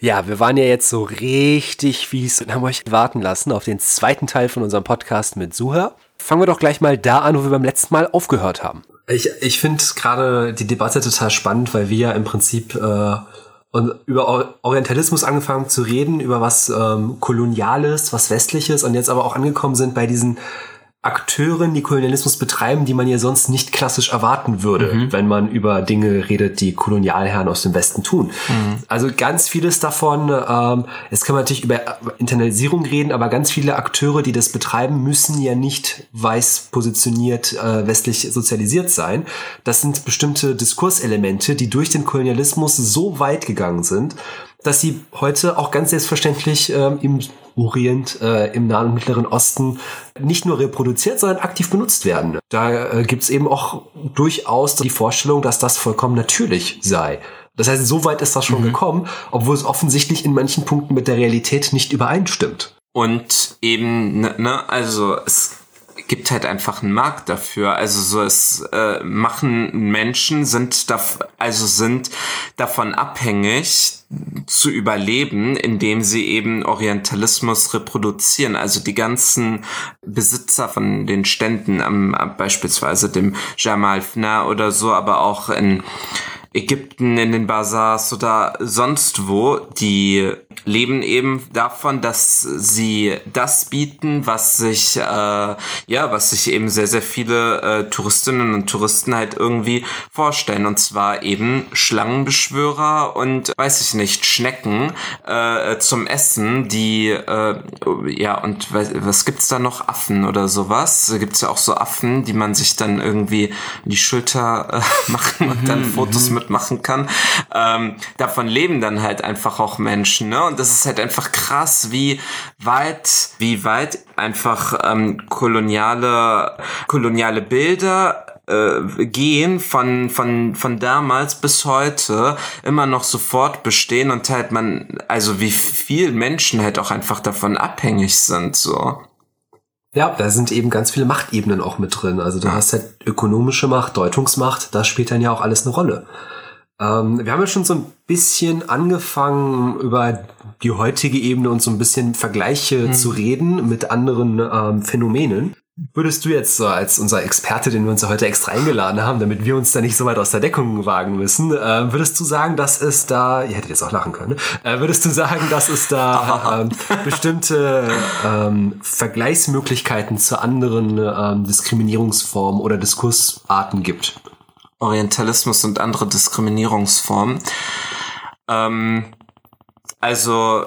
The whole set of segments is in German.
Ja, wir waren ja jetzt so richtig fies und haben euch warten lassen auf den zweiten Teil von unserem Podcast mit Suha. Fangen wir doch gleich mal da an, wo wir beim letzten Mal aufgehört haben. Ich, ich finde gerade die Debatte total spannend, weil wir ja im Prinzip äh, über Orientalismus angefangen zu reden, über was ähm, Koloniales, was Westliches und jetzt aber auch angekommen sind bei diesen Akteuren, die Kolonialismus betreiben, die man ja sonst nicht klassisch erwarten würde, mhm. wenn man über Dinge redet, die Kolonialherren aus dem Westen tun. Mhm. Also ganz vieles davon, ähm, jetzt kann man natürlich über Internalisierung reden, aber ganz viele Akteure, die das betreiben, müssen ja nicht weiß positioniert, äh, westlich sozialisiert sein. Das sind bestimmte Diskurselemente, die durch den Kolonialismus so weit gegangen sind, dass sie heute auch ganz selbstverständlich ähm, im Orient, äh, im Nahen und Mittleren Osten nicht nur reproduziert, sondern aktiv benutzt werden. Da äh, gibt es eben auch durchaus die Vorstellung, dass das vollkommen natürlich sei. Das heißt, so weit ist das schon mhm. gekommen, obwohl es offensichtlich in manchen Punkten mit der Realität nicht übereinstimmt. Und eben, ne, ne also es gibt halt einfach einen Markt dafür. Also so es äh, machen Menschen sind da, also sind davon abhängig zu überleben, indem sie eben Orientalismus reproduzieren. Also die ganzen Besitzer von den Ständen, am, beispielsweise dem Jamal Fna oder so, aber auch in Ägypten, in den Bazars oder sonst wo, die leben eben davon, dass sie das bieten, was sich äh, ja, was sich eben sehr sehr viele äh, Touristinnen und Touristen halt irgendwie vorstellen. Und zwar eben Schlangenbeschwörer und weiß ich nicht Schnecken äh, zum Essen, die äh, ja und was, was gibt's da noch? Affen oder sowas? Da gibt's ja auch so Affen, die man sich dann irgendwie in die Schulter äh, machen und dann mhm, Fotos mitmachen kann. Ähm, davon leben dann halt einfach auch Menschen, ne? Und das ist halt einfach krass, wie weit, wie weit einfach ähm, koloniale, koloniale Bilder äh, gehen von von von damals bis heute immer noch sofort bestehen und halt man also wie viel Menschen halt auch einfach davon abhängig sind so ja, da sind eben ganz viele Machtebenen auch mit drin. Also du hast halt ökonomische Macht, Deutungsmacht, das spielt dann ja auch alles eine Rolle. Ähm, wir haben ja schon so ein bisschen angefangen, über die heutige Ebene und so ein bisschen Vergleiche hm. zu reden mit anderen ähm, Phänomenen. Würdest du jetzt so als unser Experte, den wir uns heute extra eingeladen haben, damit wir uns da nicht so weit aus der Deckung wagen müssen, äh, würdest du sagen, dass es da, ihr hättet jetzt auch lachen können, ne? äh, würdest du sagen, dass es da ähm, bestimmte ähm, Vergleichsmöglichkeiten zu anderen ähm, Diskriminierungsformen oder Diskursarten gibt? Orientalismus und andere Diskriminierungsformen. Ähm, also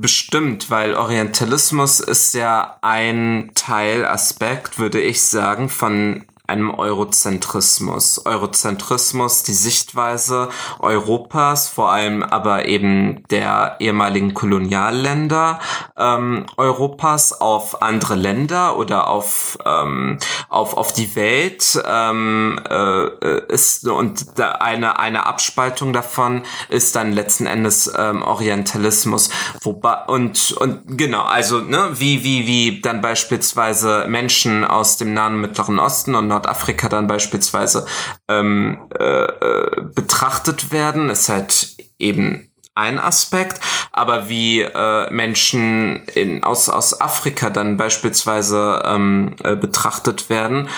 bestimmt, weil Orientalismus ist ja ein Teilaspekt, würde ich sagen, von einem Eurozentrismus. Eurozentrismus, die Sichtweise Europas, vor allem aber eben der ehemaligen Kolonialländer ähm, Europas auf andere Länder oder auf ähm, auf auf die Welt ähm, äh, ist und da eine eine Abspaltung davon ist dann letzten Endes ähm, Orientalismus, wobei und und genau also ne wie wie wie dann beispielsweise Menschen aus dem Nahen Mittleren Osten und Nordafrika dann beispielsweise ähm, äh, äh, betrachtet werden, ist halt eben ein Aspekt, aber wie äh, Menschen in, aus, aus Afrika dann beispielsweise ähm, äh, betrachtet werden,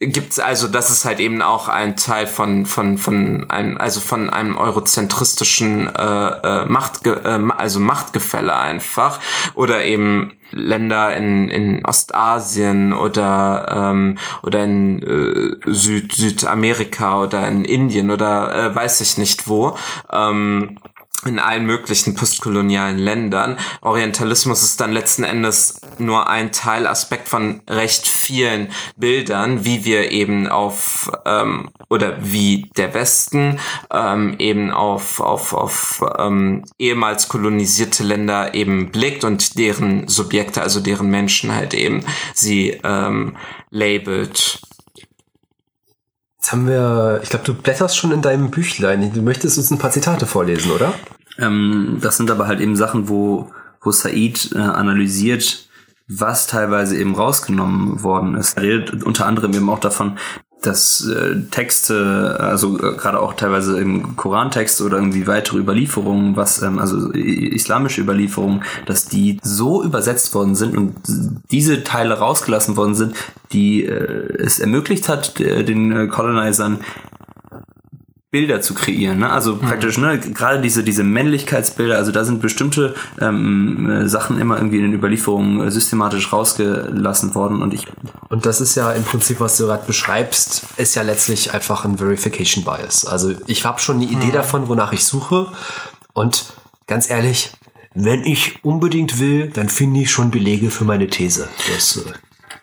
gibt's also das ist halt eben auch ein Teil von von von einem also von einem eurozentristischen äh, äh, Macht äh, also Machtgefälle einfach. Oder eben Länder in, in Ostasien oder ähm, oder in äh, Süd Südamerika oder in Indien oder äh, weiß ich nicht wo. Ähm, in allen möglichen postkolonialen Ländern. Orientalismus ist dann letzten Endes nur ein Teilaspekt von recht vielen Bildern, wie wir eben auf ähm, oder wie der Westen ähm, eben auf auf auf ähm, ehemals kolonisierte Länder eben blickt und deren Subjekte, also deren Menschen halt eben sie ähm, labelt. Jetzt haben wir, ich glaube, du blätterst schon in deinem Büchlein. Du möchtest uns ein paar Zitate vorlesen, oder? Ähm, das sind aber halt eben Sachen, wo, wo Said äh, analysiert, was teilweise eben rausgenommen worden ist. Er redet unter anderem eben auch davon, dass äh, Texte, also äh, gerade auch teilweise im Korantext oder irgendwie weitere Überlieferungen, was ähm, also islamische Überlieferungen, dass die so übersetzt worden sind und diese Teile rausgelassen worden sind, die äh, es ermöglicht hat, den äh, Colonizern Bilder zu kreieren. Ne? Also mhm. praktisch, ne, gerade diese, diese Männlichkeitsbilder, also da sind bestimmte ähm, äh, Sachen immer irgendwie in den Überlieferungen systematisch rausgelassen worden und ich. Und das ist ja im Prinzip, was du gerade beschreibst, ist ja letztlich einfach ein Verification Bias. Also ich habe schon eine Idee mhm. davon, wonach ich suche. Und ganz ehrlich, wenn ich unbedingt will, dann finde ich schon Belege für meine These. Das, äh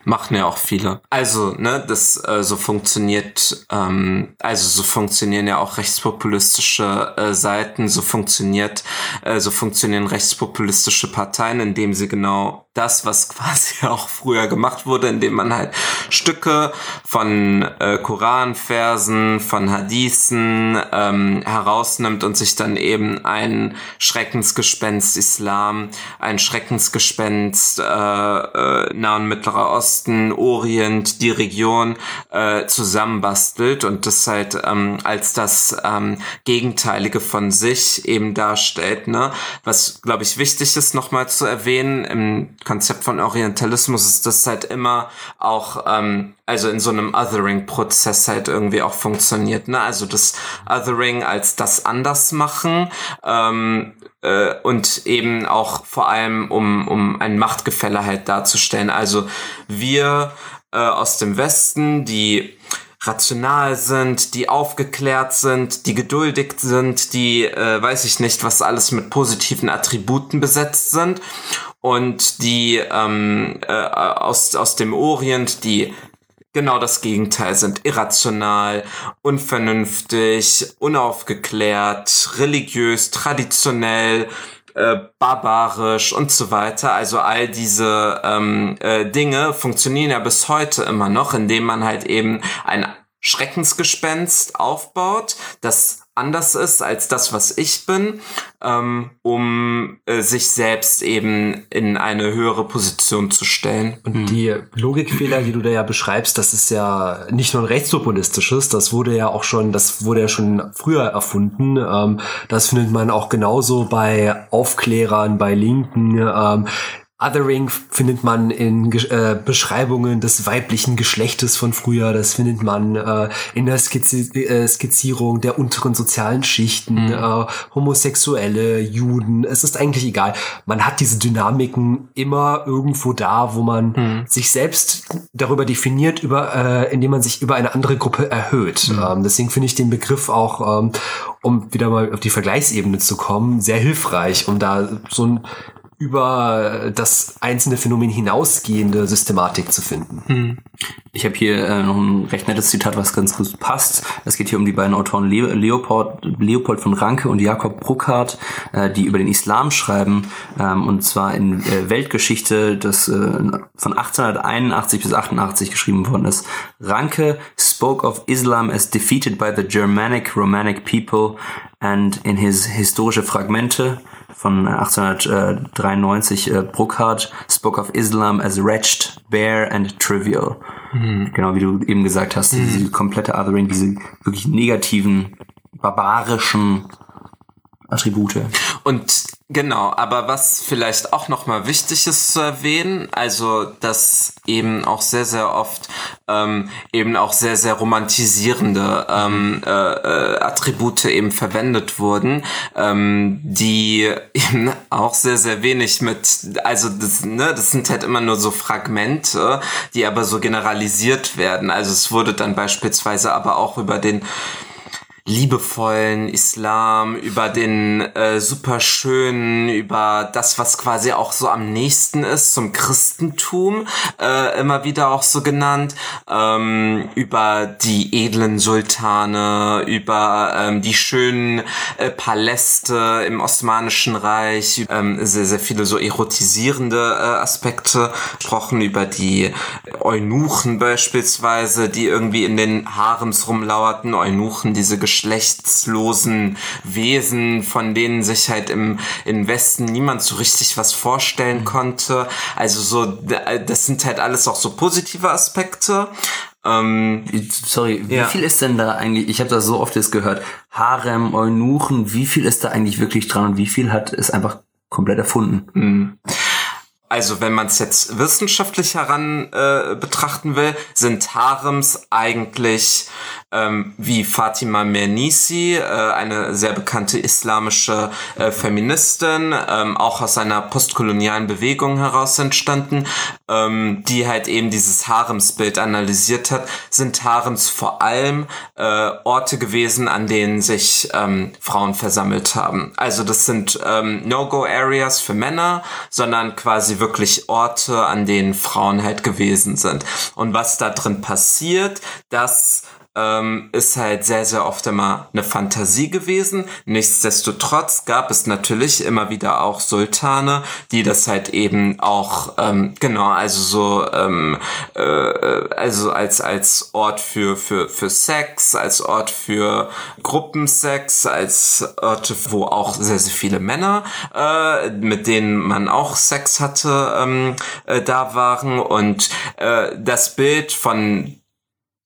Machen ja auch viele. Also, ne, das äh, so funktioniert, ähm, also so funktionieren ja auch rechtspopulistische äh, Seiten, so funktioniert, äh, so funktionieren rechtspopulistische Parteien, indem sie genau das, was quasi auch früher gemacht wurde, indem man halt Stücke von äh, Koranversen, von Hadithen ähm, herausnimmt und sich dann eben ein Schreckensgespenst Islam, ein Schreckensgespenst äh, äh, Nahen Mittlerer Osten, Orient, die Region äh, zusammenbastelt und das halt ähm, als das ähm, Gegenteilige von sich eben darstellt. Ne? Was, glaube ich, wichtig ist, nochmal zu erwähnen, im Konzept von Orientalismus ist das halt immer auch, ähm, also in so einem Othering-Prozess halt irgendwie auch funktioniert. Ne? Also das Othering als das anders machen ähm, äh, und eben auch vor allem um, um ein Machtgefälle halt darzustellen. Also wir äh, aus dem Westen, die rational sind, die aufgeklärt sind, die geduldig sind, die äh, weiß ich nicht, was alles mit positiven Attributen besetzt sind und die ähm, äh, aus, aus dem Orient, die genau das Gegenteil sind. Irrational, unvernünftig, unaufgeklärt, religiös, traditionell, äh, barbarisch und so weiter. Also all diese ähm, äh, Dinge funktionieren ja bis heute immer noch, indem man halt eben ein Schreckensgespenst aufbaut, das anders ist als das, was ich bin, ähm, um äh, sich selbst eben in eine höhere Position zu stellen. Und hm. die Logikfehler, die du da ja beschreibst, das ist ja nicht nur ein rechtspopulistisches, das wurde ja auch schon, das wurde ja schon früher erfunden. Ähm, das findet man auch genauso bei Aufklärern, bei Linken. Ähm, Othering findet man in äh, Beschreibungen des weiblichen Geschlechtes von früher. Das findet man äh, in der Skizzi äh, Skizzierung der unteren sozialen Schichten, mhm. äh, Homosexuelle, Juden. Es ist eigentlich egal. Man hat diese Dynamiken immer irgendwo da, wo man mhm. sich selbst darüber definiert, über, äh, indem man sich über eine andere Gruppe erhöht. Mhm. Ähm, deswegen finde ich den Begriff auch, ähm, um wieder mal auf die Vergleichsebene zu kommen, sehr hilfreich, um da so ein über das einzelne Phänomen hinausgehende Systematik zu finden. Hm. Ich habe hier äh, noch ein recht nettes Zitat, was ganz gut passt. Es geht hier um die beiden Autoren Le Leopold, Leopold von Ranke und Jakob Bruckhardt, äh, die über den Islam schreiben, ähm, und zwar in äh, Weltgeschichte, das äh, von 1881 bis 88 geschrieben worden ist. Ranke spoke of Islam as defeated by the Germanic Romanic people and in his historische Fragmente von 1893 äh, Bruckhardt spoke of Islam as wretched, bare and trivial. Mhm. Genau wie du eben gesagt hast, mhm. diese komplette Othering, diese wirklich negativen, barbarischen Attribute. Und genau, aber was vielleicht auch nochmal wichtig ist zu erwähnen, also dass eben auch sehr, sehr oft ähm, eben auch sehr, sehr romantisierende ähm, äh, äh, Attribute eben verwendet wurden, ähm, die eben auch sehr, sehr wenig mit, also das, ne, das sind halt immer nur so Fragmente, die aber so generalisiert werden. Also es wurde dann beispielsweise aber auch über den liebevollen Islam, über den äh, superschönen, über das, was quasi auch so am nächsten ist zum Christentum, äh, immer wieder auch so genannt, ähm, über die edlen Sultane, über ähm, die schönen äh, Paläste im Osmanischen Reich, ähm, sehr, sehr viele so erotisierende äh, Aspekte gesprochen, über die Eunuchen beispielsweise, die irgendwie in den Harems rumlauerten, Eunuchen, diese Gesch geschlechtslosen Wesen, von denen sich halt im, im Westen niemand so richtig was vorstellen konnte. Also so, das sind halt alles auch so positive Aspekte. Ähm, Sorry, wie ja. viel ist denn da eigentlich, ich habe das so oft jetzt gehört, Harem, Eunuchen, wie viel ist da eigentlich wirklich dran und wie viel hat es einfach komplett erfunden? Mhm. Also wenn man es jetzt wissenschaftlich heran äh, betrachten will, sind Harems eigentlich ähm, wie Fatima Mernissi, äh, eine sehr bekannte islamische äh, Feministin, ähm, auch aus einer postkolonialen Bewegung heraus entstanden, ähm, die halt eben dieses Haremsbild analysiert hat, sind Harems vor allem äh, Orte gewesen, an denen sich ähm, Frauen versammelt haben. Also das sind ähm, No-Go-Areas für Männer, sondern quasi wirklich Orte, an denen Frauen halt gewesen sind. Und was da drin passiert, dass ähm, ist halt sehr, sehr oft immer eine Fantasie gewesen. Nichtsdestotrotz gab es natürlich immer wieder auch Sultane, die das halt eben auch, ähm, genau, also so, ähm, äh, also als, als Ort für, für, für Sex, als Ort für Gruppensex, als Orte, wo auch sehr, sehr viele Männer, äh, mit denen man auch Sex hatte, ähm, äh, da waren und äh, das Bild von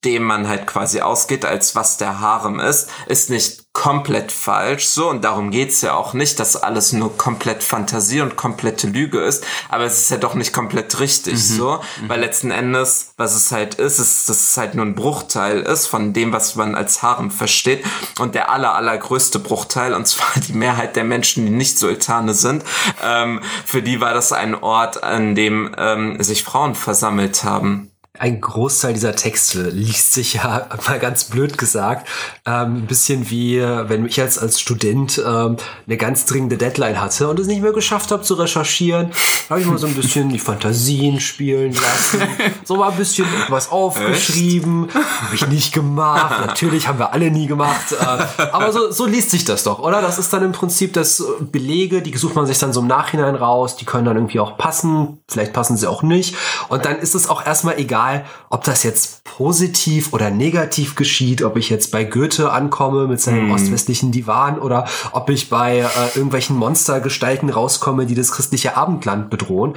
dem man halt quasi ausgeht, als was der Harem ist, ist nicht komplett falsch, so, und darum geht's ja auch nicht, dass alles nur komplett Fantasie und komplette Lüge ist, aber es ist ja doch nicht komplett richtig, mhm. so, mhm. weil letzten Endes, was es halt ist, ist, dass es halt nur ein Bruchteil ist von dem, was man als Harem versteht, und der aller, allergrößte Bruchteil, und zwar die Mehrheit der Menschen, die nicht Sultane sind, ähm, für die war das ein Ort, an dem ähm, sich Frauen versammelt haben ein Großteil dieser Texte liest sich ja mal ganz blöd gesagt ähm, ein bisschen wie wenn ich als als Student ähm, eine ganz dringende Deadline hatte und es nicht mehr geschafft habe zu recherchieren, habe ich mal so ein bisschen die Fantasien spielen lassen, so mal ein bisschen was aufgeschrieben, habe ich nicht gemacht. Natürlich haben wir alle nie gemacht, äh, aber so so liest sich das doch, oder? Das ist dann im Prinzip das Belege, die sucht man sich dann so im Nachhinein raus, die können dann irgendwie auch passen, vielleicht passen sie auch nicht und dann ist es auch erstmal egal egal, ob das jetzt positiv oder negativ geschieht, ob ich jetzt bei Goethe ankomme mit seinem mm. ostwestlichen Divan oder ob ich bei äh, irgendwelchen Monstergestalten rauskomme, die das christliche Abendland bedrohen.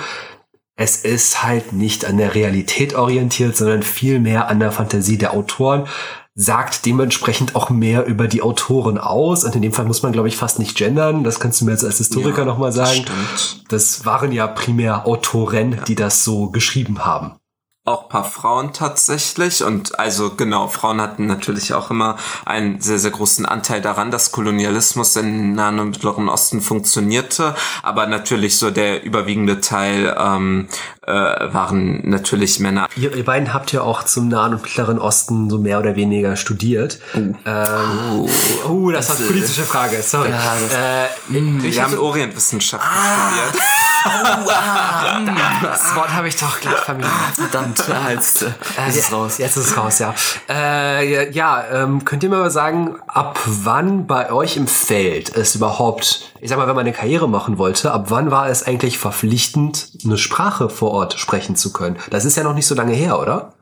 Es ist halt nicht an der Realität orientiert, sondern vielmehr an der Fantasie der Autoren sagt dementsprechend auch mehr über die Autoren aus. Und in dem Fall muss man, glaube ich, fast nicht gendern. Das kannst du mir jetzt als Historiker ja, nochmal sagen. Stimmt. Das waren ja primär Autoren, ja. die das so geschrieben haben auch paar Frauen tatsächlich. Und also genau, Frauen hatten natürlich auch immer einen sehr, sehr großen Anteil daran, dass Kolonialismus im Nahen und Mittleren Osten funktionierte, aber natürlich so der überwiegende Teil ähm, äh, waren natürlich Männer. Ihr, ihr beiden habt ja auch zum Nahen und Mittleren Osten so mehr oder weniger studiert. Oh, ähm, oh, oh das, das war eine politische Frage, sorry. Ja, das, äh, hm, wir haben Orientwissenschaften ah, studiert. Oh, ah, das Wort habe ich doch gleich vermieden. Verdammt, jetzt, äh, ist es raus. Jetzt ist es raus, ja. Äh, ja, ähm, könnt ihr mir mal sagen, ab wann bei euch im Feld es überhaupt, ich sag mal, wenn man eine Karriere machen wollte, ab wann war es eigentlich verpflichtend, eine Sprache vor Ort sprechen zu können? Das ist ja noch nicht so lange her, oder?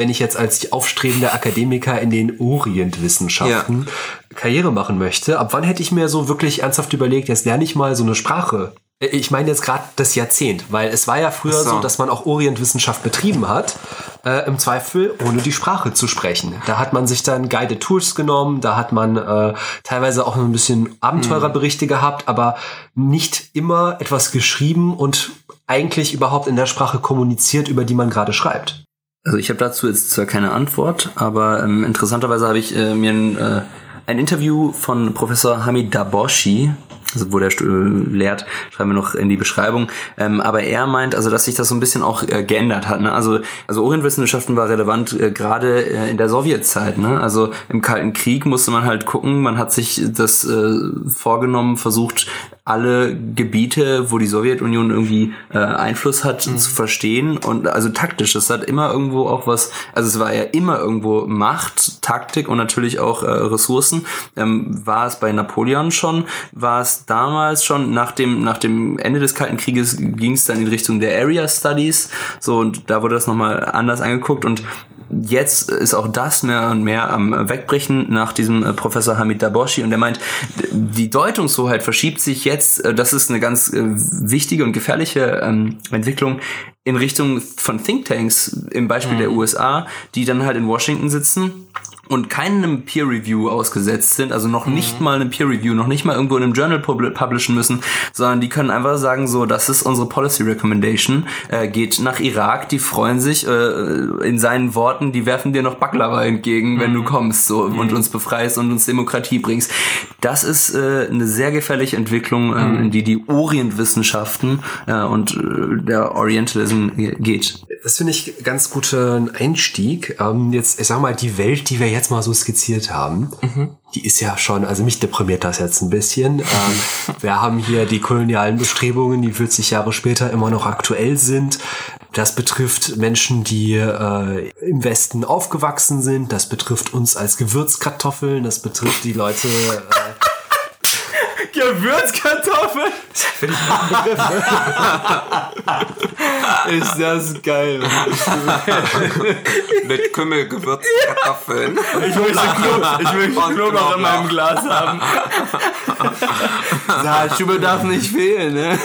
wenn ich jetzt als aufstrebender Akademiker in den Orientwissenschaften ja. Karriere machen möchte, ab wann hätte ich mir so wirklich ernsthaft überlegt, jetzt lerne ich mal so eine Sprache ich meine jetzt gerade das Jahrzehnt, weil es war ja früher so. so. dass man auch Orientwissenschaft betrieben hat, äh, im Zweifel ohne die Sprache zu sprechen. Da hat man sich dann Guided Tours genommen, da hat man äh, teilweise auch ein bisschen Abenteurerberichte gehabt, aber nicht immer etwas geschrieben und eigentlich überhaupt in der Sprache kommuniziert, über die man gerade schreibt. Also ich habe dazu jetzt zwar keine Antwort, aber ähm, interessanterweise habe ich äh, mir ein, äh, ein Interview von Professor Hamid Daboshi also wo der lehrt, schreiben wir noch in die Beschreibung. Ähm, aber er meint, also dass sich das so ein bisschen auch äh, geändert hat. Ne? Also, also Orientwissenschaften war relevant äh, gerade äh, in der Sowjetzeit. Ne? Also im Kalten Krieg musste man halt gucken, man hat sich das äh, vorgenommen, versucht alle Gebiete, wo die Sowjetunion irgendwie äh, Einfluss hat, mhm. zu verstehen und also taktisch. Es hat immer irgendwo auch was, also es war ja immer irgendwo Macht, Taktik und natürlich auch äh, Ressourcen. Ähm, war es bei Napoleon schon, war es damals schon nach dem nach dem Ende des Kalten Krieges ging es dann in Richtung der Area Studies, so und da wurde das nochmal anders angeguckt und jetzt ist auch das mehr und mehr am Wegbrechen nach diesem äh, Professor Hamid Daboshi und der meint, die Deutungshoheit verschiebt sich jetzt, äh, das ist eine ganz äh, wichtige und gefährliche ähm, Entwicklung in Richtung von Thinktanks, im Beispiel mhm. der USA, die dann halt in Washington sitzen und keinem Peer Review ausgesetzt sind, also noch mhm. nicht mal einem Peer Review, noch nicht mal irgendwo in einem Journal publishen müssen, sondern die können einfach sagen so, das ist unsere Policy Recommendation, äh, geht nach Irak, die freuen sich äh, in seinen Worten, die werfen dir noch Baklava entgegen, mhm. wenn du mhm. kommst so mhm. und uns befreist und uns Demokratie bringst. Das ist äh, eine sehr gefährliche Entwicklung, äh, in die die Orientwissenschaften äh, und äh, der Orientalism geht. Das finde ich ganz guten Einstieg. Ähm, jetzt, ich sag mal, die Welt, die wir jetzt mal so skizziert haben, mhm. die ist ja schon, also mich deprimiert das jetzt ein bisschen. Ähm, wir haben hier die kolonialen Bestrebungen, die 40 Jahre später immer noch aktuell sind. Das betrifft Menschen, die äh, im Westen aufgewachsen sind. Das betrifft uns als Gewürzkartoffeln. Das betrifft die Leute. Äh, Gewürzkartoffeln? Finde ich ein Begriff. Ist das geil. Mit Kümmel Gewürzkartoffeln. Ich möchte Knoblauch, ich möchte Knoblauch in meinem Glas haben. Salzstube darf nicht fehlen, ne?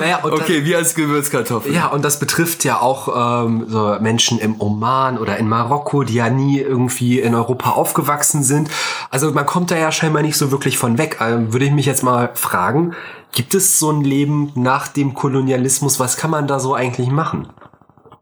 Naja, okay, wie als Gewürzkartoffeln. Ja, und das betrifft ja auch ähm, so Menschen im Oman oder in Marokko, die ja nie irgendwie in Europa aufgewachsen sind. Also man kommt da ja scheinbar nicht so wirklich von weg. Ähm, würde ich mich jetzt mal fragen, gibt es so ein Leben nach dem Kolonialismus? Was kann man da so eigentlich machen?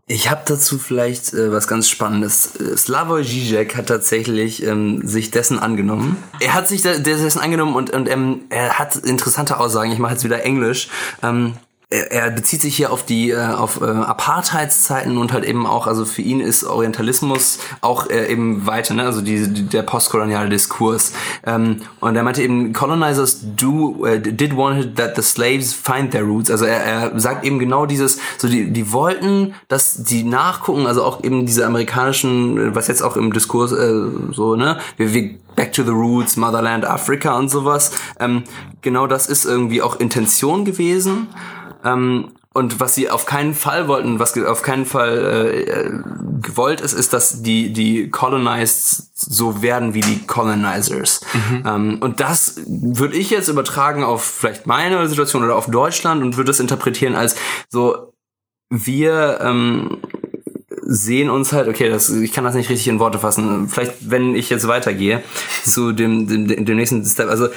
Ich habe dazu vielleicht äh, was ganz Spannendes. Äh, Slavoj Žižek hat tatsächlich ähm, sich dessen angenommen. Er hat sich dessen angenommen und, und ähm, er hat interessante Aussagen. Ich mache jetzt wieder Englisch. Ähm, er, bezieht sich hier auf die äh, auf äh, Apartheidszeiten und halt eben auch also für ihn ist Orientalismus auch äh, eben weiter ne also die, die der postkoloniale Diskurs ähm, und er meinte eben colonizers do uh, did want that the slaves find their roots also er, er sagt eben genau dieses so die die wollten dass die nachgucken also auch eben diese amerikanischen was jetzt auch im Diskurs äh, so ne wir, wir Back to the Roots, Motherland, Africa und sowas. Ähm, genau das ist irgendwie auch Intention gewesen. Ähm, und was sie auf keinen Fall wollten, was auf keinen Fall äh, gewollt ist, ist, dass die die Colonized so werden wie die Colonizers. Mhm. Ähm, und das würde ich jetzt übertragen auf vielleicht meine Situation oder auf Deutschland und würde es interpretieren als so wir ähm, sehen uns halt, okay, das, ich kann das nicht richtig in Worte fassen. Vielleicht, wenn ich jetzt weitergehe zu dem, dem, dem nächsten Step. Also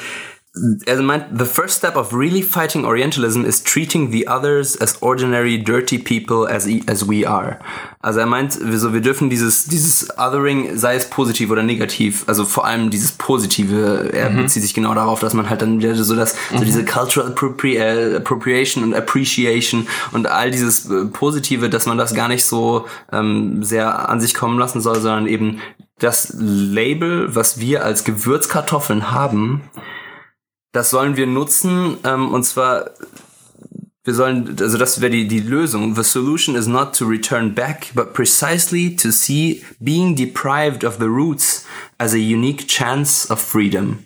er meint, the first step of really fighting Orientalism is treating the others as ordinary dirty people as, as we are. Also er meint, so, wir dürfen dieses, dieses Othering, sei es positiv oder negativ, also vor allem dieses Positive, er mhm. bezieht sich genau darauf, dass man halt dann wieder so das, mhm. so diese Cultural äh, Appropriation und Appreciation und all dieses äh, Positive, dass man das gar nicht so ähm, sehr an sich kommen lassen soll, sondern eben das Label, was wir als Gewürzkartoffeln haben, das sollen wir nutzen, ähm, und zwar wir sollen, also das wäre die, die Lösung. The solution is not to return back, but precisely to see being deprived of the roots as a unique chance of freedom.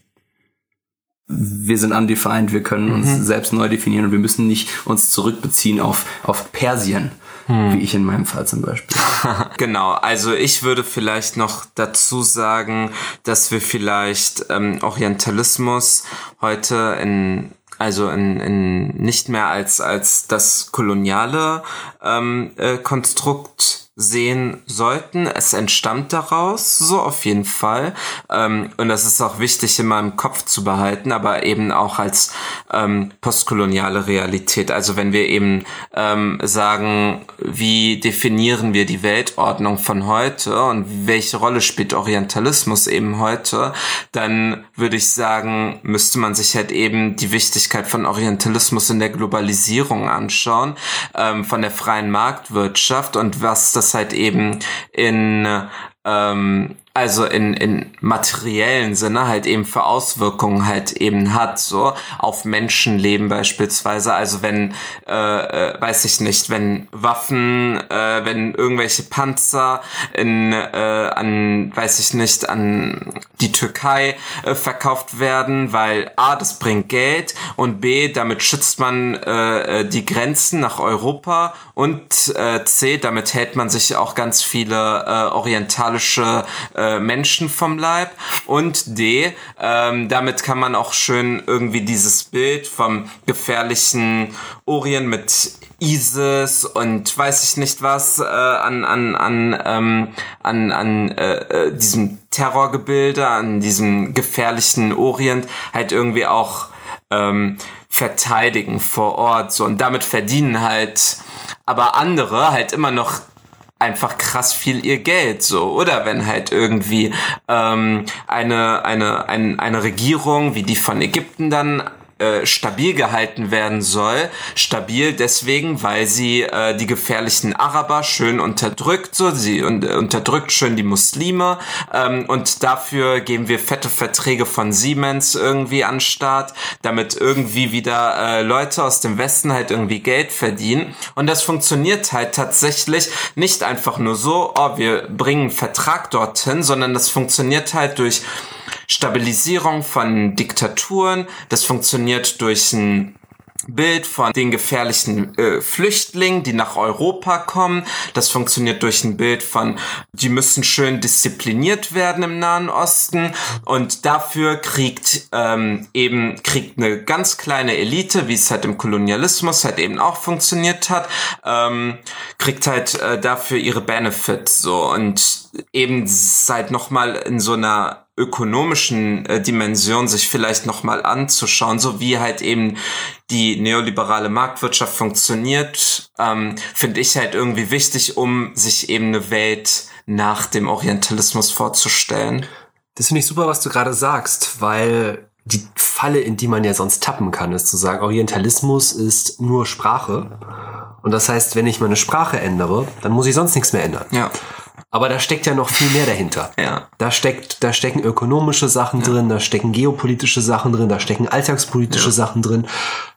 Wir sind undefined, wir können uns mhm. selbst neu definieren und wir müssen nicht uns zurückbeziehen auf, auf Persien. Hm. Wie ich in meinem Fall zum Beispiel. genau, also ich würde vielleicht noch dazu sagen, dass wir vielleicht ähm, Orientalismus heute in also in, in nicht mehr als als das koloniale ähm, äh, Konstrukt sehen sollten. Es entstammt daraus, so auf jeden Fall. Ähm, und das ist auch wichtig immer im Kopf zu behalten, aber eben auch als ähm, postkoloniale Realität. Also wenn wir eben ähm, sagen, wie definieren wir die Weltordnung von heute und welche Rolle spielt Orientalismus eben heute, dann würde ich sagen, müsste man sich halt eben die Wichtigkeit von Orientalismus in der Globalisierung anschauen, ähm, von der freien Marktwirtschaft und was das das halt eben in ähm, also in, in materiellen Sinne halt eben für Auswirkungen halt eben hat, so auf Menschenleben beispielsweise. Also wenn, äh, äh, weiß ich nicht, wenn Waffen, äh, wenn irgendwelche Panzer in, äh, an, weiß ich nicht, an die Türkei äh, verkauft werden, weil A, das bringt Geld und B, damit schützt man äh, äh die Grenzen nach Europa und äh, C, damit hält man sich auch ganz viele äh, orientalische äh, Menschen vom Leib und D, ähm, damit kann man auch schön irgendwie dieses Bild vom gefährlichen Orient mit ISIS und weiß ich nicht was äh, an an an ähm, an an äh, äh, diesem Terrorgebilde, an diesem gefährlichen Orient halt irgendwie auch ähm, verteidigen vor Ort. So und damit verdienen halt aber andere halt immer noch einfach krass viel ihr Geld so oder? Wenn halt irgendwie ähm, eine eine ein, eine Regierung wie die von Ägypten dann äh, stabil gehalten werden soll. Stabil deswegen, weil sie äh, die gefährlichen Araber schön unterdrückt, so sie und, äh, unterdrückt schön die Muslime ähm, und dafür geben wir fette Verträge von Siemens irgendwie an Start, damit irgendwie wieder äh, Leute aus dem Westen halt irgendwie Geld verdienen und das funktioniert halt tatsächlich nicht einfach nur so, oh, wir bringen einen Vertrag dorthin, sondern das funktioniert halt durch Stabilisierung von Diktaturen. Das funktioniert durch ein Bild von den gefährlichen äh, Flüchtlingen, die nach Europa kommen. Das funktioniert durch ein Bild von, die müssen schön diszipliniert werden im Nahen Osten. Und dafür kriegt ähm, eben kriegt eine ganz kleine Elite, wie es halt im Kolonialismus halt eben auch funktioniert hat, ähm, kriegt halt äh, dafür ihre Benefits so und eben seit noch mal in so einer ökonomischen äh, Dimension sich vielleicht nochmal anzuschauen, so wie halt eben die neoliberale Marktwirtschaft funktioniert, ähm, finde ich halt irgendwie wichtig, um sich eben eine Welt nach dem Orientalismus vorzustellen. Das finde ich super, was du gerade sagst, weil die Falle, in die man ja sonst tappen kann, ist zu sagen, Orientalismus ist nur Sprache. Und das heißt, wenn ich meine Sprache ändere, dann muss ich sonst nichts mehr ändern. Ja. Aber da steckt ja noch viel mehr dahinter. Ja. Da steckt, da stecken ökonomische Sachen ja. drin, da stecken geopolitische Sachen drin, da stecken alltagspolitische ja. Sachen drin.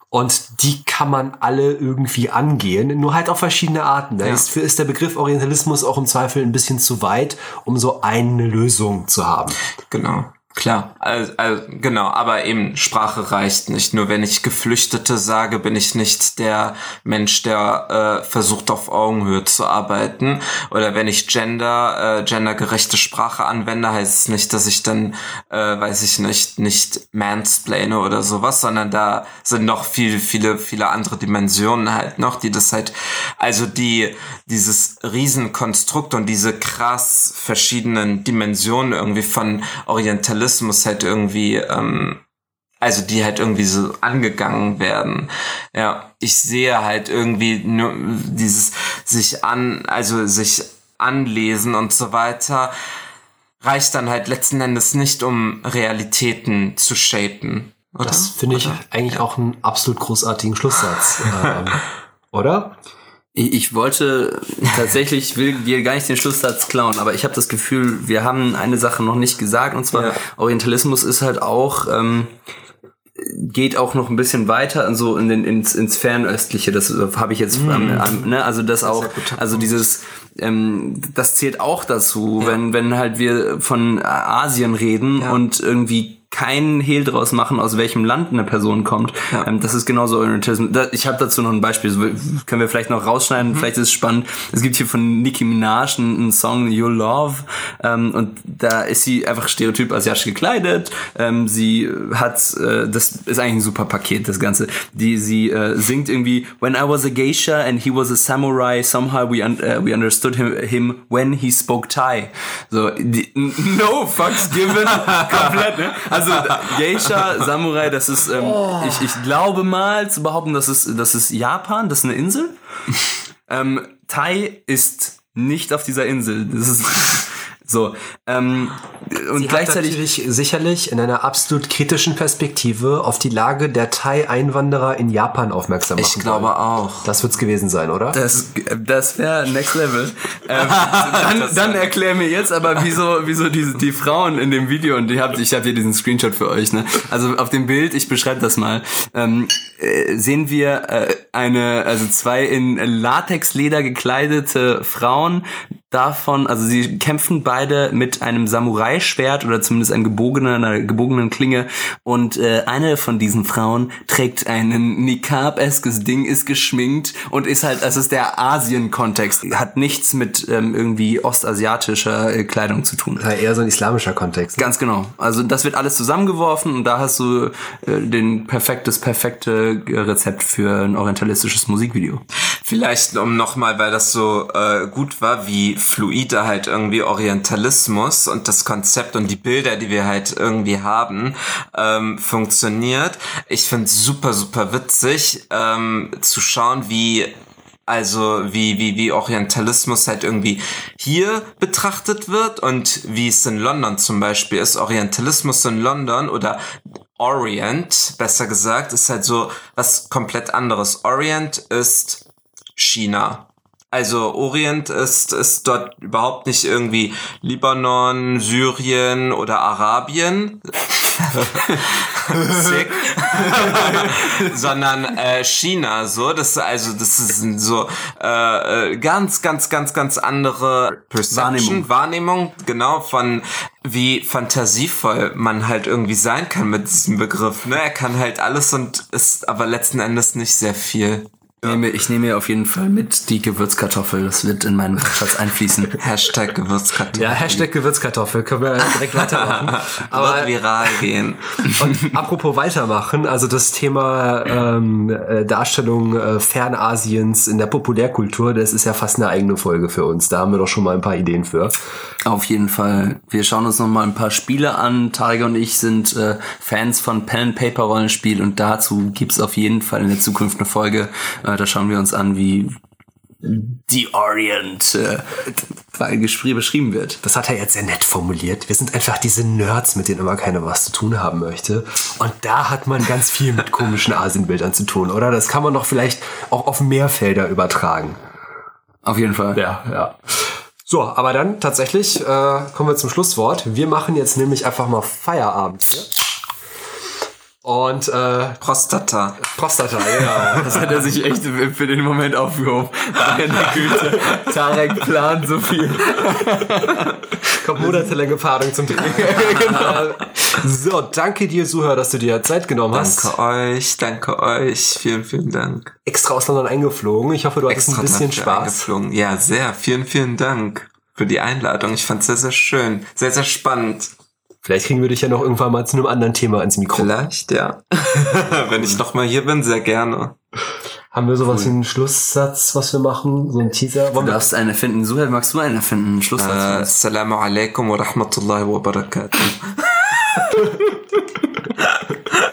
Und die kann man alle irgendwie angehen, nur halt auf verschiedene Arten. Da ja. ist, für ist der Begriff Orientalismus auch im Zweifel ein bisschen zu weit, um so eine Lösung zu haben. Genau. Klar, also, also, genau, aber eben Sprache reicht nicht. Nur wenn ich Geflüchtete sage, bin ich nicht der Mensch, der äh, versucht auf Augenhöhe zu arbeiten. Oder wenn ich Gender, äh, gendergerechte Sprache anwende, heißt es nicht, dass ich dann, äh, weiß ich nicht, nicht mansplane oder sowas, sondern da sind noch viel, viele, viele andere Dimensionen halt noch, die das halt, also die, dieses Riesenkonstrukt und diese krass verschiedenen Dimensionen irgendwie von Orientalismus Journalismus halt irgendwie, ähm, also die halt irgendwie so angegangen werden. Ja, ich sehe halt irgendwie nur dieses sich an, also sich anlesen und so weiter, reicht dann halt letzten Endes nicht, um Realitäten zu shapen. Oder? Das finde ich eigentlich ja. auch einen absolut großartigen Schlusssatz. ähm, oder? Ich, ich wollte tatsächlich, ich will dir gar nicht den Schlusssatz klauen, aber ich habe das Gefühl, wir haben eine Sache noch nicht gesagt, und zwar ja. Orientalismus ist halt auch, ähm, geht auch noch ein bisschen weiter so in den ins, ins Fernöstliche das habe ich jetzt mm. ähm, ne also das, das auch also dieses ähm, das zählt auch dazu ja. wenn wenn halt wir von Asien reden ja. und irgendwie keinen Hehl draus machen, aus welchem Land eine Person kommt. Ja. Ähm, das ist genauso Orientalismus. ich habe dazu noch ein Beispiel, das können wir vielleicht noch rausschneiden, mhm. vielleicht ist es spannend. Es gibt hier von Nicki Minaj einen, einen Song Your Love ähm, und da ist sie einfach stereotyp asiatisch gekleidet. Ähm, sie hat, äh, das ist eigentlich ein super Paket, das Ganze. Die, sie äh, singt irgendwie When I was a geisha and he was a samurai, somehow we, un uh, we understood him, him when he spoke Thai. So, die, no fucks given, komplett, ne? Also Geisha, Samurai, das ist, ähm, oh. ich, ich glaube mal zu behaupten, das ist, das ist Japan, das ist eine Insel. ähm, Thai ist nicht auf dieser Insel. Das ist So, ähm, und Sie gleichzeitig hat natürlich sicherlich in einer absolut kritischen Perspektive auf die Lage der Thai-Einwanderer in Japan aufmerksam machen Ich glaube wollen. auch. Das wird's gewesen sein, oder? Das, das wäre Next Level. Ähm, dann, dann erklär mir jetzt aber, wieso, wieso diese, die Frauen in dem Video, und ich habe ich hab hier diesen Screenshot für euch, ne? Also auf dem Bild, ich beschreibe das mal, ähm, äh, sehen wir äh, eine, also zwei in Latexleder gekleidete Frauen, davon, also sie kämpfen beide mit einem Samurai-Schwert oder zumindest einem gebogenen, einer gebogenen Klinge und äh, eine von diesen Frauen trägt einen Niqab-eskes Ding, ist geschminkt und ist halt, das ist der Asien-Kontext, hat nichts mit ähm, irgendwie ostasiatischer äh, Kleidung zu tun. Ja, eher so ein islamischer Kontext. Ganz genau. Also das wird alles zusammengeworfen und da hast du äh, den perfektes, perfekte Rezept für ein orientalistisches Musikvideo. Vielleicht um nochmal, weil das so äh, gut war, wie fluide halt irgendwie Orientalismus und das Konzept und die Bilder, die wir halt irgendwie haben, ähm, funktioniert. Ich finde super, super witzig ähm, zu schauen, wie also wie, wie, wie Orientalismus halt irgendwie hier betrachtet wird und wie es in London zum Beispiel ist. Orientalismus in London oder Orient, besser gesagt, ist halt so was komplett anderes. Orient ist China. Also Orient ist, ist dort überhaupt nicht irgendwie Libanon, Syrien oder Arabien. Sick. sondern äh, China so das ist also das ist so äh, äh, ganz ganz ganz ganz andere Perception Wahrnehmung. Wahrnehmung genau von wie fantasievoll man halt irgendwie sein kann mit diesem Begriff ne er kann halt alles und ist aber letzten Endes nicht sehr viel Ich nehme, ich nehme auf jeden Fall mit die Gewürzkartoffel. Das wird in meinen Schatz einfließen. Hashtag Gewürzkartoffel Ja, Hashtag Gewürzkartoffel. Können wir direkt weitermachen. aber Aber viral gehen Und apropos weitermachen, also das Thema ähm, äh, Darstellung äh, Fernasiens in der Populärkultur, das ist ja fast eine eigene Folge für uns. Da haben wir doch schon mal ein paar Ideen für. Auf jeden Fall. Wir schauen uns noch mal ein paar Spiele an. Tarek und ich sind äh, Fans von Pen and Paper Rollenspiel und dazu gibt's auf jeden Fall in der Zukunft eine Folge. Äh, da schauen wir uns an, wie die Orient äh, beschrieben wird. Das hat er jetzt sehr nett formuliert. Wir sind einfach diese Nerds, mit denen immer keiner was zu tun haben möchte. Und da hat man ganz viel mit komischen Asienbildern zu tun, oder? Das kann man doch vielleicht auch auf mehr Felder übertragen. Auf jeden Fall. Ja, ja. So, aber dann tatsächlich äh, kommen wir zum Schlusswort. Wir machen jetzt nämlich einfach mal Feierabend hier. Und äh, Prostata Prostata, genau. Das hat er sich echt für den Moment aufgehoben. Meine Güte. Tarek plant so viel. Kommt monatelange Paarung zum Training. genau. So, danke dir, Zuhörer, dass du dir Zeit genommen hast. Danke euch, danke euch. Vielen, vielen Dank. Extra aus London eingeflogen. Ich hoffe, du hattest ein bisschen Spaß. eingeflogen. Ja, sehr. Vielen, vielen Dank für die Einladung. Ich fand's sehr, sehr schön. Sehr, sehr spannend. Vielleicht kriegen wir dich ja noch irgendwann mal zu einem anderen Thema ins Mikro. Vielleicht, ja. Wenn ich noch mal hier bin, sehr gerne. Haben wir sowas wie einen Schlusssatz, was wir machen? So ein Teaser? Du Wollen darfst einen erfinden. Suhel, magst du einen erfinden? Schlusssatz. Äh, Assalamu alaikum wa rahmatullahi wa barakatuh.